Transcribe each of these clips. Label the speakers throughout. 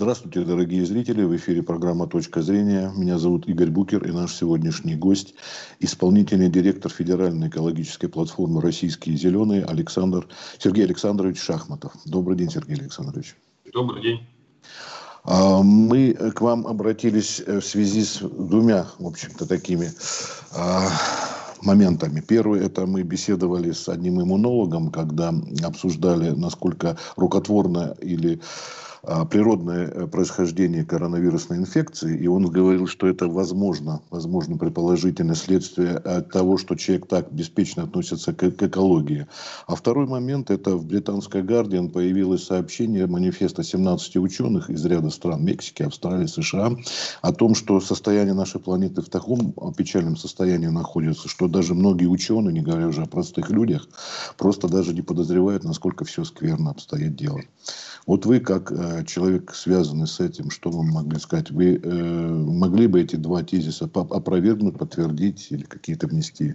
Speaker 1: Здравствуйте, дорогие зрители. В эфире программа «Точка зрения». Меня зовут Игорь Букер и наш сегодняшний гость – исполнительный директор Федеральной экологической платформы «Российские зеленые» Александр, Сергей Александрович Шахматов. Добрый день, Сергей Александрович.
Speaker 2: Добрый день.
Speaker 1: А, мы к вам обратились в связи с двумя, в общем-то, такими а, моментами. Первый – это мы беседовали с одним иммунологом, когда обсуждали, насколько рукотворно или природное э, происхождение коронавирусной инфекции, и он говорил, что это возможно, возможно предположительное следствие от того, что человек так беспечно относится к, к экологии. А второй момент, это в британской Гардиан появилось сообщение манифеста 17 ученых из ряда стран Мексики, Австралии, США о том, что состояние нашей планеты в таком печальном состоянии находится, что даже многие ученые, не говоря уже о простых людях, просто даже не подозревают, насколько все скверно обстоит дело. Вот вы, как э, человек, связанный с этим, что вы могли сказать? Вы э, могли бы эти два тезиса опровергнуть, подтвердить или какие-то внести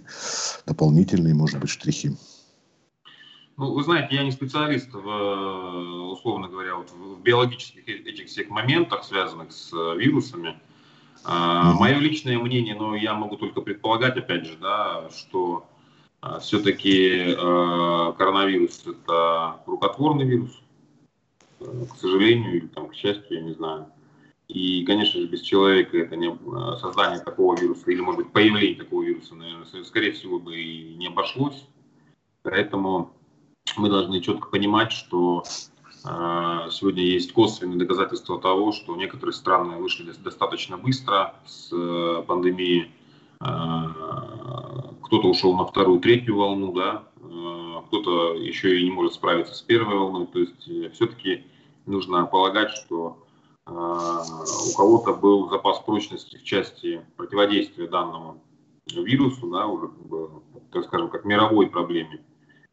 Speaker 1: дополнительные, может быть, штрихи?
Speaker 2: Ну, вы знаете, я не специалист, в, э, условно говоря, вот в биологических этих всех моментах, связанных с э, вирусами. Uh-huh. Мое личное мнение, но я могу только предполагать, опять же, да, что все-таки коронавирус это рукотворный вирус, к сожалению или там, к счастью, я не знаю. И, конечно же, без человека это не, э, создание такого вируса или, может быть, появление такого вируса, наверное, скорее всего, бы и не обошлось. Поэтому мы должны четко понимать, что э, сегодня есть косвенные доказательства того, что некоторые страны вышли достаточно быстро с э, пандемии. Э, кто-то ушел на вторую, третью волну, да, э, кто-то еще и не может справиться с первой волной. То есть э, все-таки нужно полагать, что э, у кого-то был запас прочности в части противодействия данному вирусу, да, уже, так скажем, как мировой проблеме.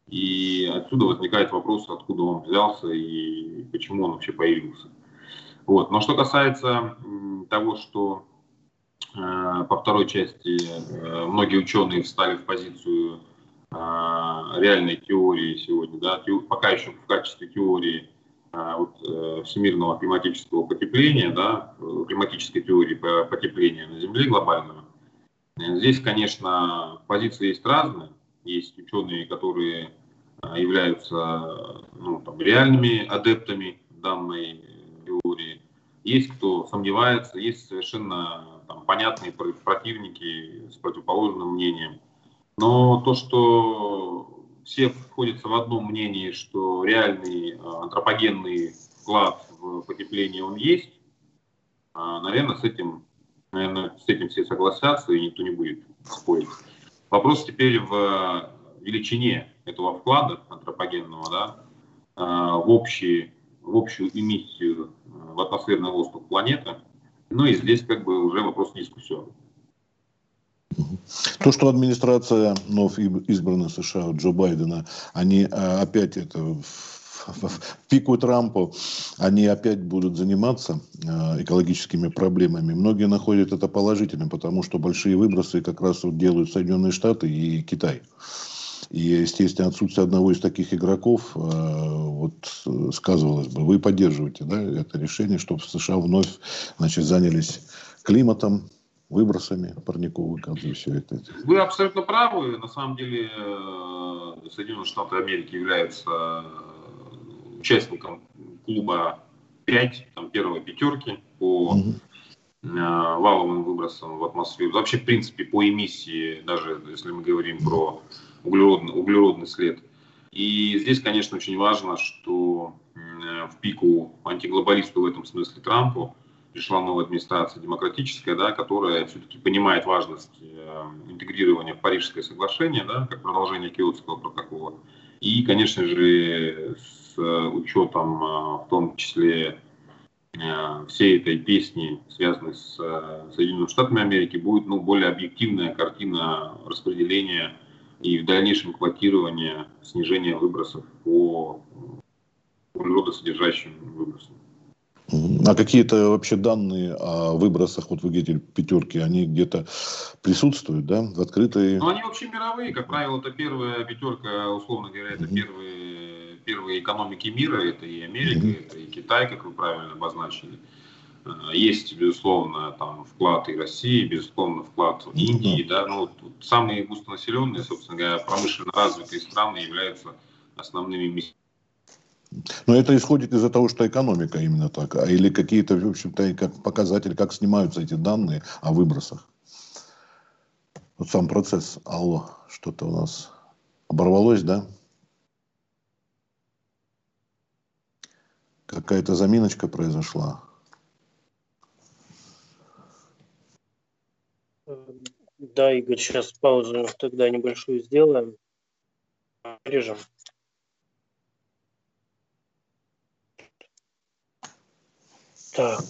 Speaker 2: И отсюда возникает вопрос, откуда он взялся и почему он вообще появился. Вот. Но что касается того, что э, по второй части э, многие ученые встали в позицию э, реальной теории сегодня, да, те, пока еще в качестве теории а, вот, э, всемирного климатического потепления, да, климатической теории потепления на Земле глобального. Здесь, конечно, позиции есть разные. Есть ученые, которые являются ну, там, реальными адептами данной теории. Есть кто сомневается, есть совершенно там, понятные противники с противоположным мнением. Но то, что все сходятся в одном мнении, что реальный а, антропогенный вклад в потепление он есть. А, наверное, с этим, наверное, с этим все согласятся, и никто не будет спорить. Вопрос теперь в величине этого вклада антропогенного да, а, в, общий, в общую эмиссию в атмосферный воздух планеты. Ну и здесь как бы уже вопрос дискуссионный.
Speaker 1: То, что администрация вновь избранная США Джо Байдена, они а, опять это в пику Трампа они опять будут заниматься а, экологическими проблемами. Многие находят это положительным, потому что большие выбросы как раз вот делают Соединенные Штаты и Китай. И, естественно, отсутствие одного из таких игроков а, вот, сказывалось бы. Вы поддерживаете да, это решение, чтобы США вновь значит, занялись климатом, выбросами парниковых газов все это.
Speaker 2: Вы абсолютно правы. На самом деле э, Соединенные Штаты Америки являются э, участником клуба 5, там, первой пятерки по угу. валовым выбросам в атмосферу. Вообще, в принципе, по эмиссии, даже если мы говорим про углеродный, углеродный след. И здесь, конечно, очень важно, что в пику антиглобалисту в этом смысле Трампу пришла новая администрация демократическая, да, которая все-таки понимает важность э, интегрирования в Парижское соглашение, да, как продолжение Киотского протокола. И, конечно же, с учетом э, в том числе э, всей этой песни, связанной с Соединенными Штатами Америки, будет ну, более объективная картина распределения и в дальнейшем квотирования снижения выбросов по углеродосодержащим выбросам.
Speaker 1: А какие-то вообще данные о выбросах, вот вы говорите, пятерки, они где-то присутствуют, да, в открытой...
Speaker 2: Ну, они вообще мировые, как правило, это первая пятерка, условно говоря, это первые первые экономики мира, это и Америка, mm-hmm. это и Китай, как вы правильно обозначили. Э, есть, безусловно, там вклад и России, безусловно, вклад Индии, mm-hmm. да, ну, самые густонаселенные, собственно говоря, промышленно развитые страны являются основными
Speaker 1: но это исходит из-за того, что экономика именно так, а или какие-то, в общем-то, как показатели, как снимаются эти данные о выбросах. Вот сам процесс. Алло, что-то у нас оборвалось, да? Какая-то заминочка произошла.
Speaker 3: Да, Игорь, сейчас паузу тогда небольшую сделаем. Режем. Так.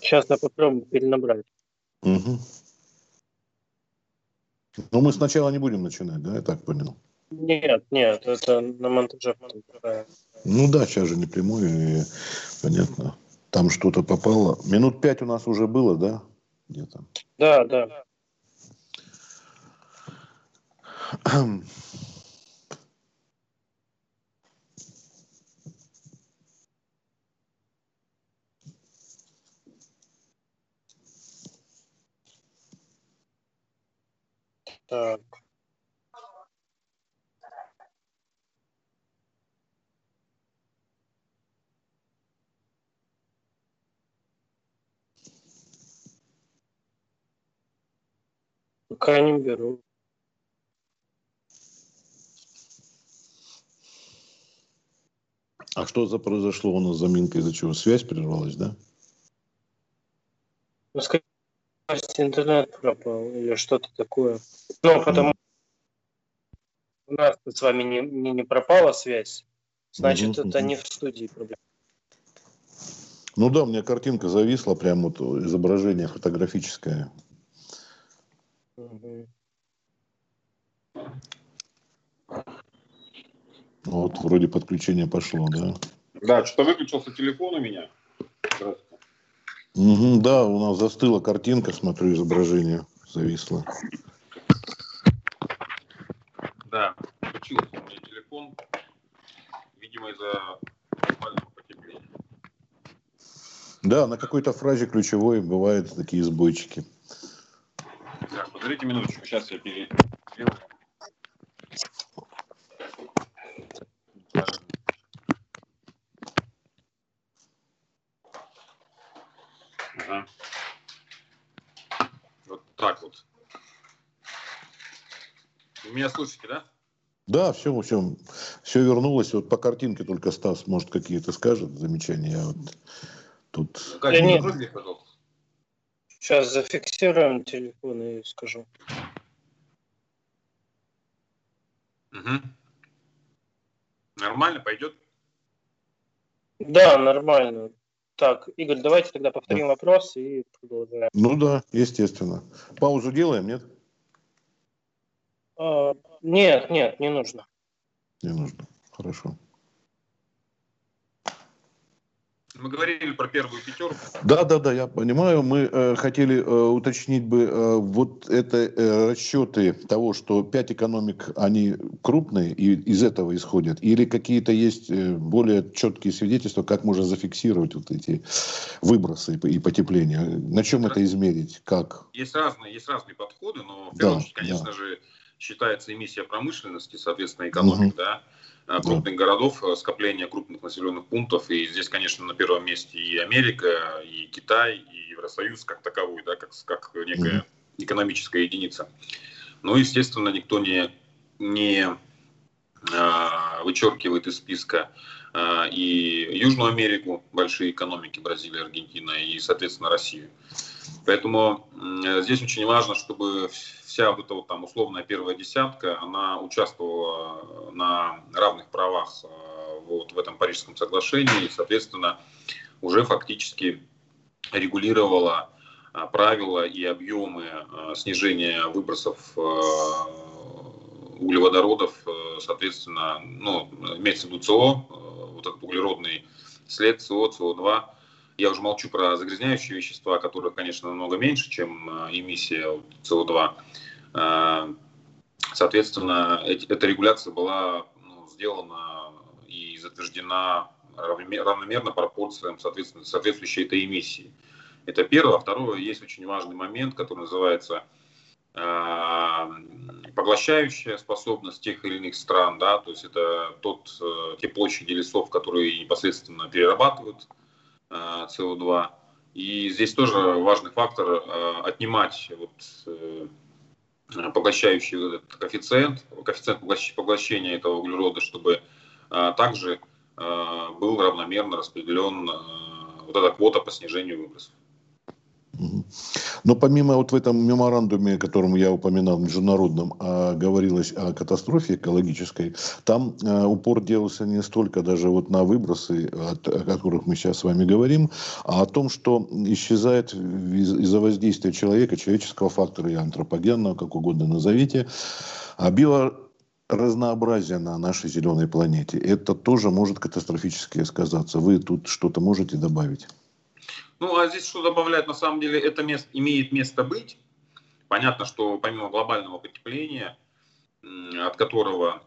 Speaker 3: Сейчас я попробую перенабрать. Угу.
Speaker 1: Ну, мы сначала не будем начинать, да, я так понял?
Speaker 3: Нет, нет, это на монтаже.
Speaker 1: Ну да, сейчас же не прямой, и понятно. Там что-то попало. Минут пять у нас уже было, да? Где-то.
Speaker 3: Да, да. Так. Пока не беру.
Speaker 1: А что за произошло у нас заминка, из-за чего связь прервалась, да?
Speaker 3: Ну, скорее интернет пропал или что-то такое. Ну, потому у нас с вами не, не, не пропала связь, значит, mm-hmm. это не в студии проблема.
Speaker 1: Ну да, у меня картинка зависла, прям вот изображение фотографическое. Mm-hmm. Вот, вроде подключение пошло, да?
Speaker 2: Да, что-то выключился телефон у меня. Здравствуйте.
Speaker 1: Угу, да, у нас застыла картинка, смотрю, изображение зависло.
Speaker 2: Да, включился у меня телефон, видимо, из-за глобального потепления.
Speaker 1: Да, на какой-то фразе ключевой бывают такие сбойчики.
Speaker 2: Так, подождите минуточку, сейчас я пере... меня слышите, да?
Speaker 1: Да, все, все, все вернулось. Вот по картинке только Стас, может, какие-то скажет замечания. Вот тут...
Speaker 3: Да нет. Друзья, пожалуйста. Сейчас зафиксируем телефон и скажу.
Speaker 2: Угу. Нормально пойдет?
Speaker 3: Да, нормально. Так, Игорь, давайте тогда повторим да. вопрос и продолжаем.
Speaker 1: Ну да, естественно. Паузу делаем, нет?
Speaker 3: А, нет, нет, не нужно.
Speaker 1: Не нужно. Хорошо.
Speaker 2: Мы говорили про первую пятерку.
Speaker 1: Да, да, да, я понимаю. Мы э, хотели э, уточнить бы э, вот это э, расчеты того, что пять экономик, они крупные и из этого исходят, или какие-то есть э, более четкие свидетельства, как можно зафиксировать вот эти выбросы и, и потепление? На чем это измерить? Как?
Speaker 2: Есть разные, есть разные подходы, но в первую да, очередь, конечно да. же, считается эмиссия промышленности, соответственно, экономик, угу. да, крупных городов, э, скопление крупных населенных пунктов. И здесь, конечно, на первом месте и Америка, и Китай, и Евросоюз как таковой, да, как, как некая угу. экономическая единица. Но, естественно, никто не, не а, вычеркивает из списка а, и Южную Америку, большие экономики, Бразилия, Аргентина, и, соответственно, Россию. Поэтому здесь очень важно, чтобы вся вот эта вот там условная первая десятка, она участвовала на равных правах э, вот в этом Парижском соглашении и, соответственно, уже фактически регулировала э, правила и объемы э, снижения выбросов углеводородов, соответственно, ну, имеется в виду СО, вот этот углеродный след СО, СО2, я уже молчу про загрязняющие вещества, которые, конечно, намного меньше, чем э, эмиссия СО2. Э, соответственно, эта регуляция была ну, сделана и затверждена равномерно пропорциям соответственно, соответствующей этой эмиссии. Это первое. А второе, есть очень важный момент, который называется э, поглощающая способность тех или иных стран, да, то есть это тот, те площади лесов, которые непосредственно перерабатывают СО2. И здесь тоже важный фактор э, отнимать вот, э, поглощающий этот коэффициент, коэффициент поглощения этого углерода, чтобы э, также э, был равномерно распределен э, вот эта квота по снижению выбросов.
Speaker 1: Но помимо вот в этом меморандуме, которым я упоминал, международном, а, говорилось о катастрофе экологической, там а, упор делался не столько даже вот на выбросы, от, о которых мы сейчас с вами говорим, а о том, что исчезает из- из-за воздействия человека, человеческого фактора и антропогенного, как угодно назовите, а био разнообразие на нашей зеленой планете. Это тоже может катастрофически сказаться. Вы тут что-то можете добавить?
Speaker 2: Ну, а здесь что добавлять? На самом деле это место, имеет место быть. Понятно, что помимо глобального потепления, от которого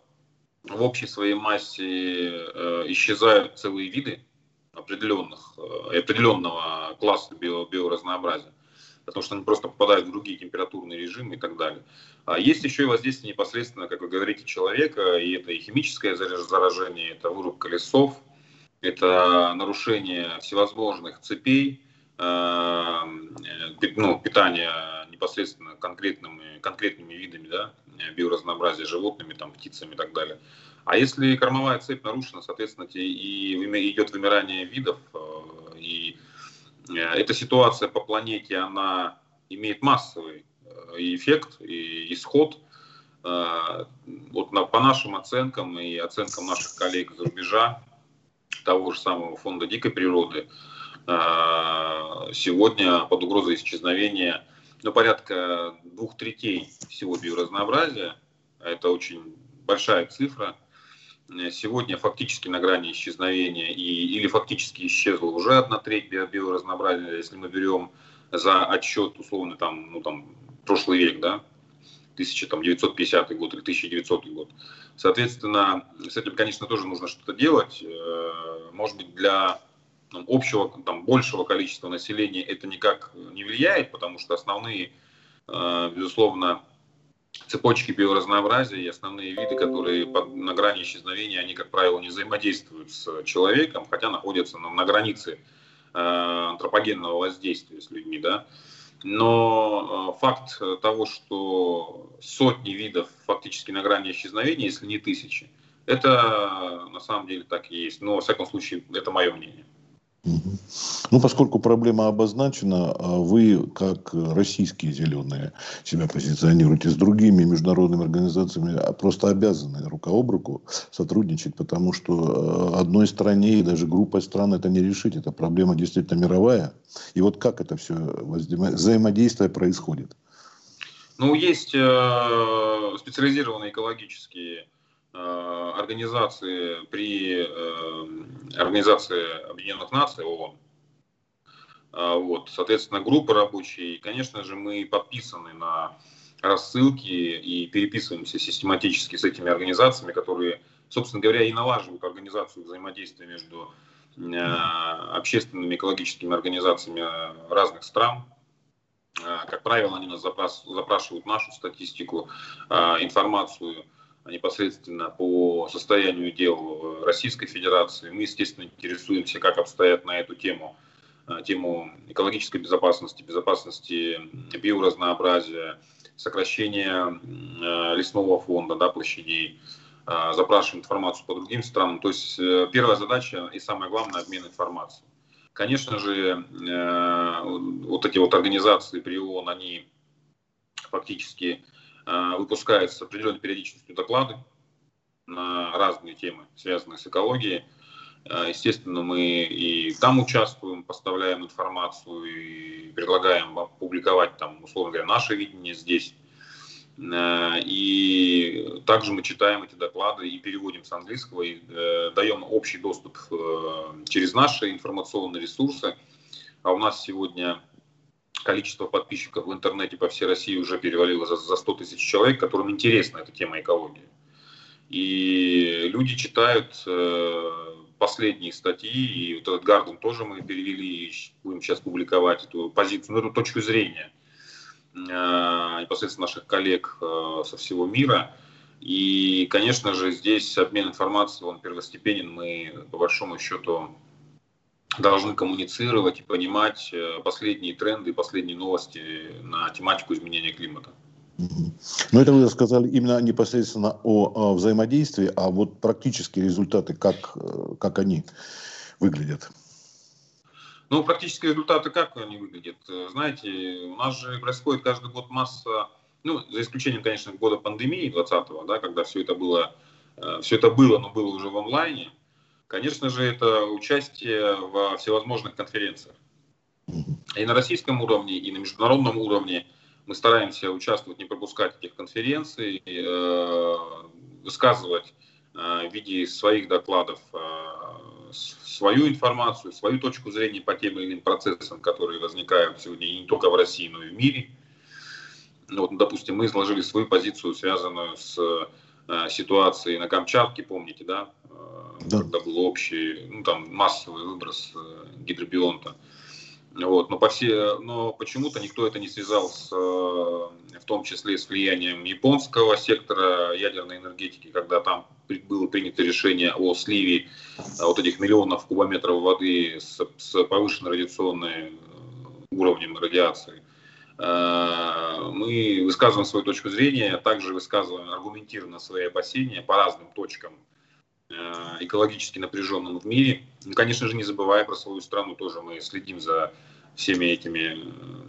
Speaker 2: в общей своей массе э, исчезают целые виды определенных, э, определенного класса био, биоразнообразия, потому что они просто попадают в другие температурные режимы и так далее. А есть еще и воздействие непосредственно, как вы говорите, человека, и это и химическое заражение, это вырубка лесов, это нарушение всевозможных цепей, Э, ну, питания непосредственно конкретными, конкретными видами да, биоразнообразия, животными, там, птицами и так далее. А если кормовая цепь нарушена, соответственно, и идет вымирание видов, э, и э, эта ситуация по планете, она имеет массовый эффект и исход. Вот по нашим оценкам и оценкам наших коллег из рубежа, того же самого фонда дикой природы, а, сегодня под угрозой исчезновения ну, порядка двух третей всего биоразнообразия. Это очень большая цифра. Сегодня фактически на грани исчезновения и, или фактически исчезла уже одна треть биоразнообразия, если мы берем за отчет условно там, ну, там прошлый век, да, 1950 год или 1900 год. Соответственно, с этим, конечно, тоже нужно что-то делать. Э, может быть, для там, общего, там, большего количества населения это никак не влияет, потому что основные, э, безусловно, цепочки биоразнообразия и основные виды, которые под, на грани исчезновения, они, как правило, не взаимодействуют с человеком, хотя находятся на, на границе э, антропогенного воздействия с людьми, да. Но э, факт того, что сотни видов фактически на грани исчезновения, если не тысячи, это на самом деле так и есть. Но, во всяком случае, это мое мнение.
Speaker 1: Ну, поскольку проблема обозначена, а вы, как российские зеленые, себя позиционируете с другими международными организациями, а просто обязаны рука об руку сотрудничать, потому что а, одной стране и даже группой стран это не решить. Это проблема действительно мировая. И вот как это все взаимодействие происходит?
Speaker 2: Ну, есть э, специализированные экологические Э, организации при э, Организации Объединенных Наций ООН. А, вот, соответственно, группы рабочие. И, конечно же, мы подписаны на рассылки и переписываемся систематически с этими организациями, которые, собственно говоря, и налаживают организацию взаимодействия между э, общественными экологическими организациями разных стран. Как правило, они нас запрашивают нашу статистику, информацию непосредственно по состоянию дел Российской Федерации. Мы, естественно, интересуемся, как обстоят на эту тему, э, тему экологической безопасности, безопасности биоразнообразия, сокращения э, лесного фонда, да, площадей, э, запрашиваем информацию по другим странам. То есть первая задача и самое главное – обмен информацией. Конечно же, вот эти вот организации при ООН, они фактически выпускаются с определенной периодичностью доклады на разные темы, связанные с экологией. Э, естественно, мы и там участвуем, поставляем информацию и предлагаем публиковать там, условно говоря, наше видение здесь. Э, и также мы читаем эти доклады и переводим с английского, и даем общий доступ через наши информационные ресурсы. А у нас сегодня количество подписчиков в интернете по всей России уже перевалило за, за 100 тысяч человек, которым интересна эта тема экологии. И люди читают э, последние статьи, и вот этот Гарден тоже мы перевели, и будем сейчас публиковать эту позицию, ну, эту точку зрения э, непосредственно наших коллег э, со всего мира. И, конечно же, здесь обмен информацией, он первостепенен. Мы, по большому счету, должны коммуницировать и понимать э, последние тренды, последние новости на тематику изменения климата.
Speaker 1: Но это вы сказали именно непосредственно о, о взаимодействии, а вот практические результаты, как, э, как они выглядят?
Speaker 2: Ну, практические результаты, как они выглядят? Знаете, у нас же происходит каждый год масса, ну, за исключением, конечно, года пандемии 2020, да, когда все это было, э, все это было, но было уже в онлайне. Конечно же, это участие во всевозможных конференциях. И на российском уровне, и на международном уровне – мы стараемся участвовать, не пропускать этих конференций, э, высказывать э, в виде своих докладов э, свою информацию, свою точку зрения по тем или иным процессам, которые возникают сегодня не только в России, но и в мире. Ну вот, допустим, мы изложили свою позицию, связанную с ситуацией на Камчатке, помните, да, да. когда был общий, ну там массовый выброс гидробионта. Вот, но, по все, но почему-то никто это не связал с, э, в том числе с влиянием японского сектора ядерной энергетики, когда там было принято решение о сливе э, вот этих миллионов кубометров воды с, с повышенной радиационной э, уровнем радиации. Мы высказываем свою точку зрения, также высказываем аргументированно свои опасения по разным точкам экологически напряженным в мире. Ну, конечно же, не забывая про свою страну, тоже мы следим за всеми этими э,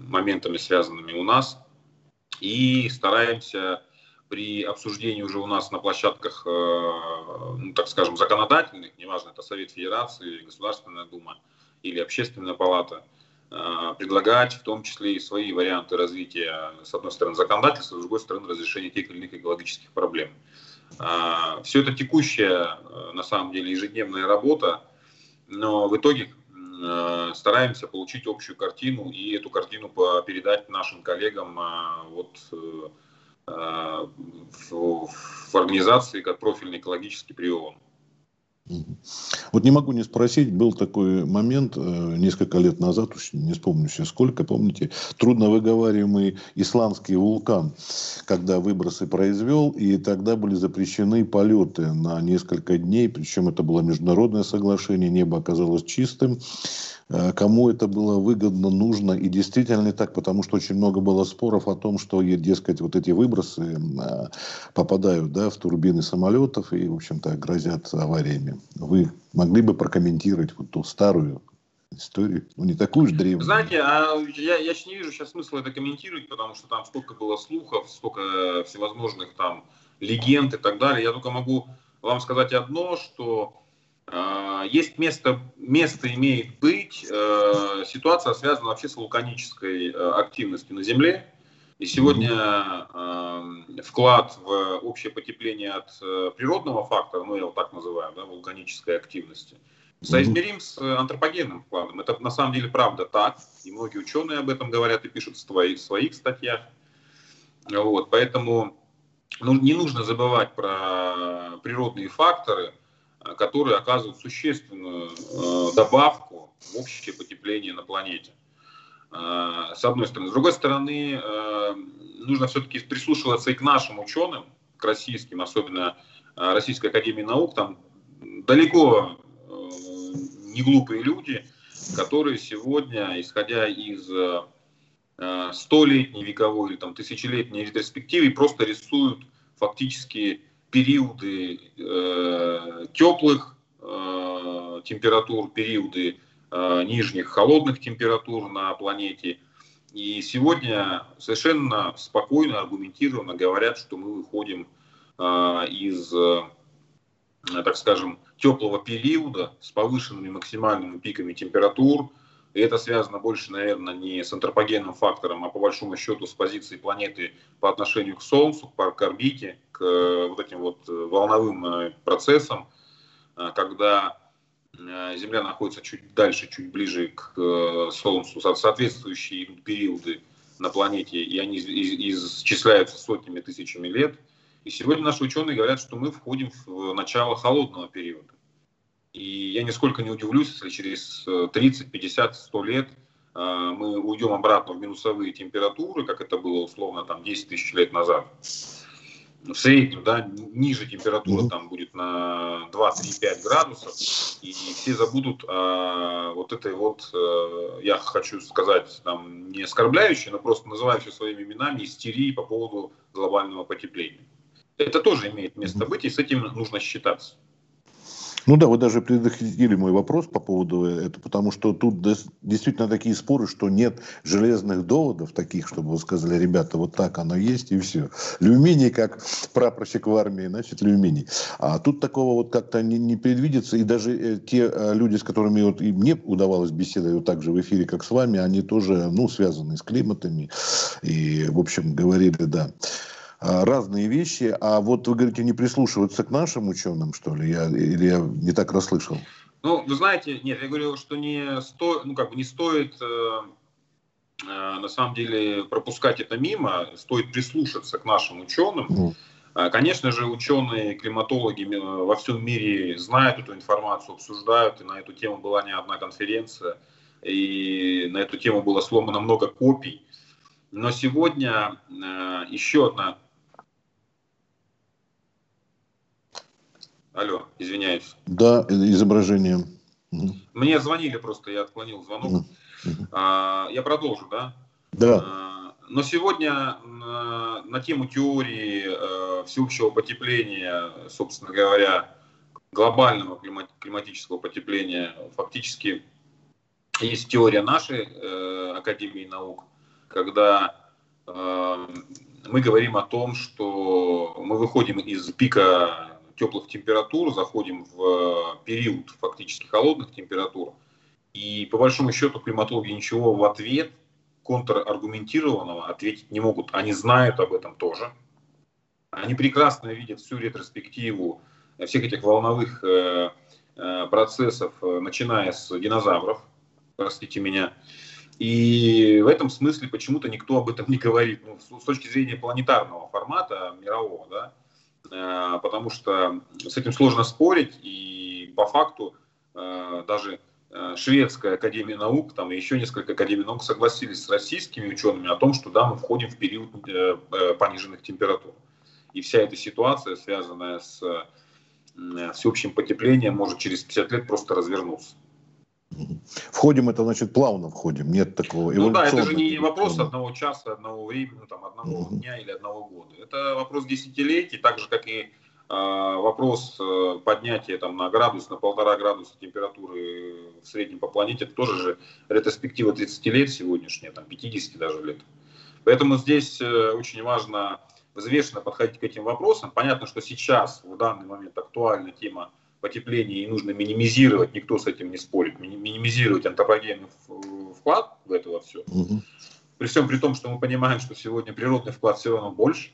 Speaker 2: моментами, связанными у нас, и стараемся при обсуждении уже у нас на площадках, э, ну, так скажем, законодательных, неважно, это Совет Федерации, Государственная Дума или Общественная Палата, э, предлагать в том числе и свои варианты развития, с одной стороны, законодательства, с другой стороны, разрешения тех или иных экологических проблем. Все это текущая, на самом деле, ежедневная работа, но в итоге Э, стараемся получить общую картину и эту картину передать нашим коллегам э, вот, э, в, в организации как профильный экологический при.
Speaker 1: Вот не могу не спросить, был такой момент э, несколько лет назад, уж не вспомню сейчас сколько, помните, трудно исландский вулкан, когда выбросы произвел, и тогда были запрещены полеты на несколько дней, причем это было международное соглашение, небо оказалось чистым, кому это было выгодно, нужно. И действительно не так, потому что очень много было споров о том, что, дескать, вот эти выбросы э, попадают да, в турбины самолетов и, в общем-то, грозят авариями. Вы могли бы прокомментировать вот ту старую историю, ну не такую уж древнюю.
Speaker 2: Знаете, а я, я не вижу сейчас смысла это комментировать, потому что там столько было слухов, столько всевозможных там легенд и так далее. Я только могу вам сказать одно, что есть место, место имеет быть, э, ситуация связана вообще с вулканической э, активностью на Земле. И сегодня э, вклад в общее потепление от природного фактора, ну я его так называю, да, вулканической активности, соизмерим с антропогенным вкладом. Это на самом деле правда так, и многие ученые об этом говорят и пишут в своих, в своих статьях. Вот, поэтому ну, не нужно забывать про природные факторы – которые оказывают существенную э, добавку в общее потепление на планете. Э, с одной стороны. С другой стороны, нужно все-таки прислушиваться и к нашим ученым, к российским, особенно Российской Академии Наук. Там далеко не глупые люди, которые сегодня, исходя из столетней вековой или там, тысячелетней ретроспективы, просто рисуют фактически периоды э, теплых э, температур, периоды э, нижних холодных температур на планете. И сегодня совершенно спокойно, аргументированно говорят, что мы выходим э, из, э, так скажем, теплого периода с повышенными максимальными пиками температур. И это связано больше, наверное, не с антропогенным фактором, а по большому счету с позицией планеты по отношению к Солнцу, к орбите, к э, вот этим вот э, волновым э, процессам, когда Земля находится чуть дальше, чуть ближе к Солнцу, соответствующие периоды на планете, и они исчисляются сотнями тысячами лет. И сегодня наши ученые говорят, что мы входим в начало холодного периода. И я нисколько не удивлюсь, если через 30, 50, 100 лет э, мы уйдем обратно в минусовые температуры, как это было условно там 10 тысяч лет назад в среднем, да, ниже температура mm-hmm. там будет на 2-3-5 градусов, и все забудут а, вот этой вот, а, я хочу сказать, там, не оскорбляющей, но просто называю все своими именами, истерии по поводу глобального потепления. Это тоже имеет место быть, и с этим нужно считаться.
Speaker 1: Ну да, вы даже предохранили мой вопрос по поводу этого, потому что тут действительно такие споры, что нет железных доводов таких, чтобы вы сказали, ребята, вот так оно есть и все. Люминий, как прапорщик в армии, значит, люминий. А тут такого вот как-то не, не предвидится, и даже э, те э, люди, с которыми вот и мне удавалось беседовать вот так же в эфире, как с вами, они тоже, ну, связаны с климатами, и, в общем, говорили, да. А, разные вещи. А вот вы говорите, не прислушиваться к нашим ученым, что ли? Я, или я не так расслышал?
Speaker 2: Ну, вы знаете, нет, я говорил, что не, сто, ну, как бы не стоит э, э, на самом деле пропускать это мимо, стоит прислушаться к нашим ученым. Mm. Конечно же, ученые, климатологи э, во всем мире знают эту информацию, обсуждают, и на эту тему была не одна конференция, и на эту тему было сломано много копий. Но сегодня э, еще одна Алло, извиняюсь.
Speaker 1: Да, изображение.
Speaker 2: Мне звонили просто, я отклонил звонок. А, я продолжу, да?
Speaker 1: Да. А,
Speaker 2: но сегодня на, на тему теории э, всеобщего потепления, собственно говоря, глобального климат, климатического потепления, фактически есть теория нашей э, Академии наук, когда э, мы говорим о том, что мы выходим из пика теплых температур, заходим в э, период фактически холодных температур. И по большому счету климатологи ничего в ответ контраргументированного ответить не могут. Они знают об этом тоже. Они прекрасно видят всю ретроспективу всех этих волновых э, э, процессов, начиная с динозавров, простите меня. И в этом смысле почему-то никто об этом не говорит. Ну, с точки зрения планетарного формата мирового, да, потому что с этим сложно спорить, и по факту э, даже э, шведская академия наук, там еще несколько академий наук согласились с российскими учеными о том, что да, мы входим в период пониженных температур. И вся эта ситуация, связанная с всеобщим потеплением, может через 50 лет просто развернуться.
Speaker 1: Входим, это значит плавно входим, нет такого.
Speaker 2: Ну да, это же не вопрос одного часа, одного времени, там, одного угу. дня или одного года. Это вопрос десятилетий, так же как и э, вопрос э, поднятия там, на градус, на полтора градуса температуры в среднем по планете, это тоже же ретроспектива 30 лет сегодняшняя, там 50 даже лет. Поэтому здесь э, очень важно взвешенно подходить к этим вопросам. Понятно, что сейчас в данный момент актуальна тема потепления и нужно минимизировать, никто с этим не спорит, минимизировать антропогенный вклад в это во все. Угу. При всем при том, что мы понимаем, что сегодня природный вклад все равно больше,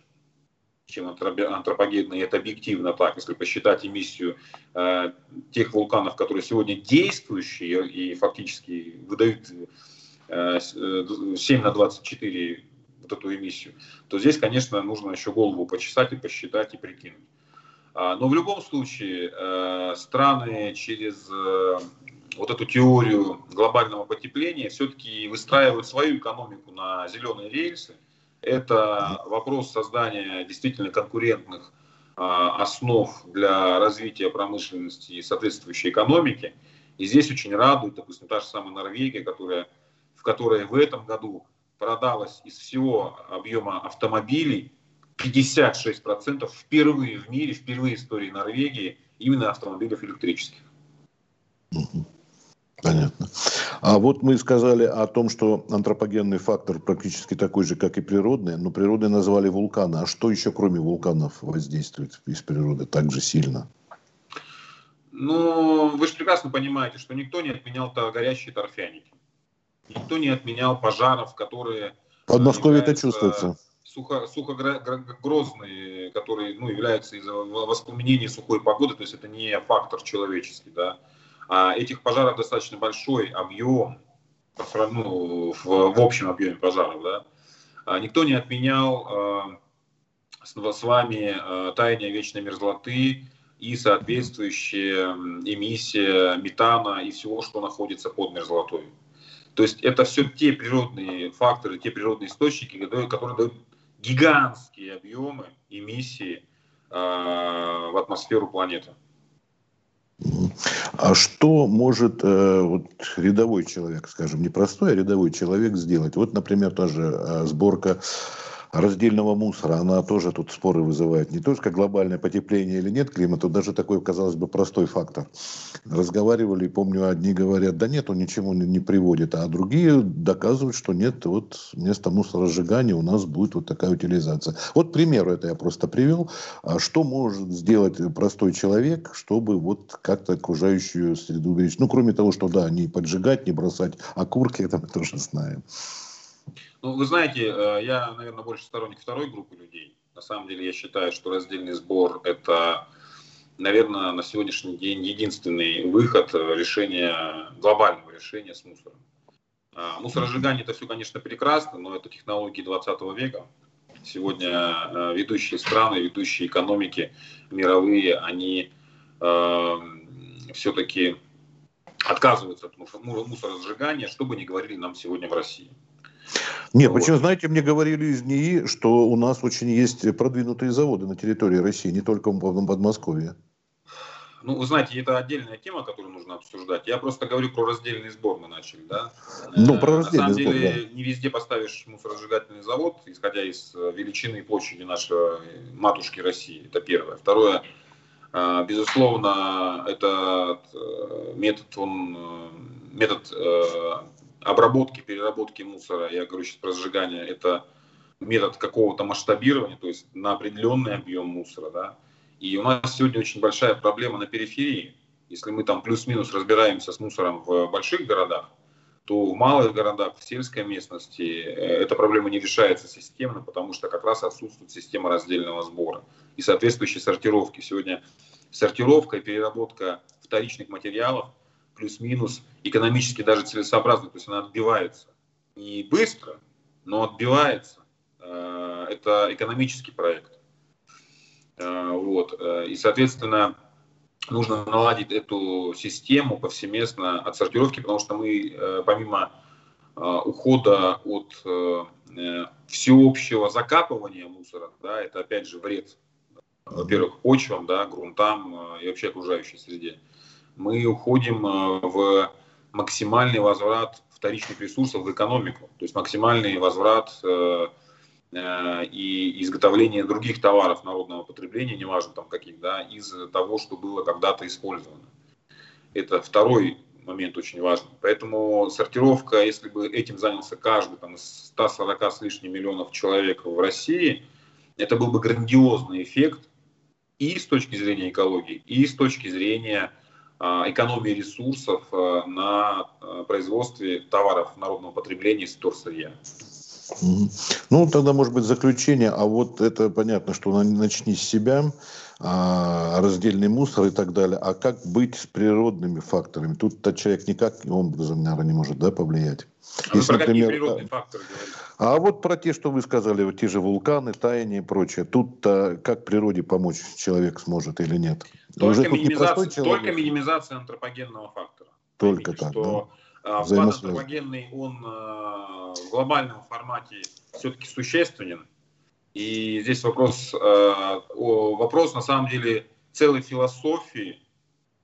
Speaker 2: чем антропогенный, и это объективно так, если посчитать эмиссию э, тех вулканов, которые сегодня действующие и фактически выдают э, 7 на 24 вот эту эмиссию, то здесь, конечно, нужно еще голову почесать и посчитать и прикинуть. А, но в любом случае э, страны через э, вот эту теорию глобального потепления все-таки выстраивают свою экономику на зеленые рельсы. Это вопрос создания действительно конкурентных а, основ для развития промышленности и соответствующей экономики. И здесь очень радует, допустим, та же самая Норвегия, которая, в которой в этом году продалось из всего объема автомобилей 56% впервые в мире, впервые в истории Норвегии именно автомобилей электрических.
Speaker 1: Понятно. А вот мы сказали о том, что антропогенный фактор практически такой же, как и природный, но природой назвали вулканы. А что еще, кроме вулканов, воздействует из природы так же сильно?
Speaker 2: Ну, вы же прекрасно понимаете, что никто не отменял -то горящие торфяники. Никто не отменял пожаров, которые...
Speaker 1: Подмосковье это чувствуется
Speaker 2: сухо, сухогрозный, который ну, является из-за воспламенения сухой погоды, то есть это не фактор человеческий. Да? А этих пожаров достаточно большой объем ну, в, в общем объеме пожаров. Да? А никто не отменял а, с вами э, таяние вечной мерзлоты и соответствующая эмиссия метана и всего, что находится под мерзлотой. То есть это все те природные факторы, те природные источники, которые дают гигантские объемы эмиссии э, в атмосферу планеты.
Speaker 1: А что может э, вот, рядовой человек, скажем, не простой, а рядовой человек сделать? Вот, например, тоже э, сборка раздельного мусора, она тоже тут споры вызывает. Не только глобальное потепление или нет климата, даже такой, казалось бы, простой фактор. Разговаривали, помню, одни говорят, да нет, он ничего не, не приводит, а другие доказывают, что нет, вот вместо мусоросжигания у нас будет вот такая утилизация. Вот примеру это я просто привел. А что может сделать простой человек, чтобы вот как-то окружающую среду увеличить? Ну, кроме того, что да, не поджигать, не бросать окурки, это мы тоже знаем.
Speaker 2: Ну, вы знаете, э, я, наверное, больше сторонник второй группы людей. На самом деле я считаю, что раздельный сбор – это, наверное, на сегодняшний день единственный выход решения, глобального решения с мусором. А, мусоросжигание – это все, конечно, прекрасно, но это технологии 20 века. Сегодня э, ведущие страны, ведущие экономики мировые, они э, все-таки отказываются от мусоросжигания, что бы ни говорили нам сегодня в России.
Speaker 1: Нет, вот. почему, знаете, мне говорили из НИИ, что у нас очень есть продвинутые заводы на территории России, не только в Подмосковье.
Speaker 2: Ну, вы знаете, это отдельная тема, которую нужно обсуждать. Я просто говорю про раздельный сбор мы начали, да?
Speaker 1: Ну, про раздельный
Speaker 2: На самом деле, сбор, да. не везде поставишь мусоросжигательный завод, исходя из э, величины и площади нашего матушки России. Это первое. Второе, э, безусловно, этот э, метод, он метод обработки, переработки мусора, я говорю сейчас про сжигание, это метод какого-то масштабирования, то есть на определенный объем мусора, да. И у нас сегодня очень большая проблема на периферии. Если мы там плюс-минус разбираемся с мусором в больших городах, то в малых городах, в сельской местности э, эта проблема не решается системно, потому что как раз отсутствует система раздельного сбора и соответствующей сортировки. Сегодня сортировка и переработка вторичных материалов – плюс-минус экономически даже целесообразно, то есть она отбивается. Не быстро, но отбивается. Э, это экономический проект. Э, вот. Э, и, соответственно, нужно наладить эту систему повсеместно отсортировки, потому что мы, помимо ухода от всеобщего закапывания мусора, да, это опять же вред, во-первых, почвам, да, грунтам и вообще окружающей среде мы уходим э, в максимальный возврат вторичных ресурсов в экономику, то есть максимальный возврат э, э, и изготовление других товаров народного потребления, неважно там каких, да, из того, что было когда-то использовано. Это второй момент очень важный. Поэтому сортировка, если бы этим занялся каждый там, из 140 с лишним миллионов человек в России, это был бы грандиозный эффект и с точки зрения экологии, и с точки зрения экономии ресурсов а, на а, производстве товаров народного потребления из вторсырья.
Speaker 1: Ну, тогда, может быть, заключение, а вот это понятно, что начни с себя, раздельный мусор и так далее, а как быть с природными факторами? Тут-то человек никак образом, наверное, не может да, повлиять.
Speaker 2: А Если, про например, какие природные факторы говорите?
Speaker 1: А вот про те, что вы сказали, вот те же вулканы, таяние и прочее, тут-то как природе помочь человек сможет или нет?
Speaker 2: Только, Уже минимизация, только минимизация антропогенного фактора.
Speaker 1: Только Поймите, так,
Speaker 2: что да? вклад антропогенный, он а, в глобальном формате все-таки существенен. И здесь вопрос, а, вопрос на самом деле целой философии,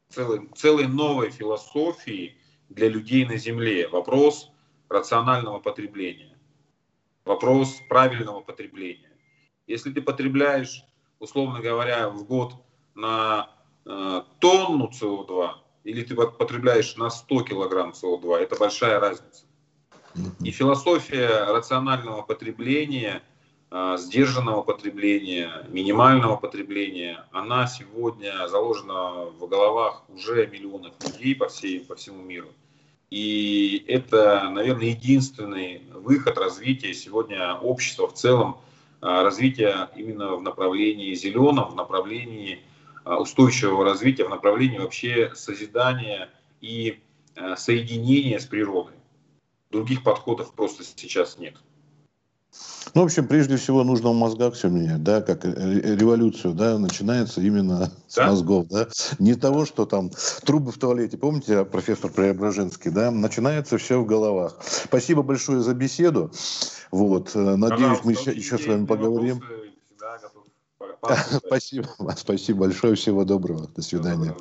Speaker 2: целой, целой новой философии для людей на Земле. Вопрос рационального потребления. Вопрос правильного потребления. Если ты потребляешь, условно говоря, в год на Э, тонну СО2 или ты потребляешь на 100 килограмм СО2, это большая разница. И философия рационального потребления, э, сдержанного потребления, минимального потребления, она сегодня заложена в головах уже миллионов людей по, всей, по всему миру. И это, наверное, единственный выход развития сегодня общества в целом, э, развития именно в направлении зеленом, в направлении а, устойчивого развития в направлении вообще созидания и а, соединения с природой. Других подходов просто сейчас нет.
Speaker 1: Ну, в общем, прежде всего нужно в мозгах все менять, да, как революцию, да, начинается именно да? с мозгов, да, не того, что там трубы в туалете, помните, профессор Преображенский, да, начинается все в головах. Спасибо большое за беседу, вот, надеюсь, мы еще, еще с вами поговорим. Спасибо, спасибо большое, всего доброго, до свидания.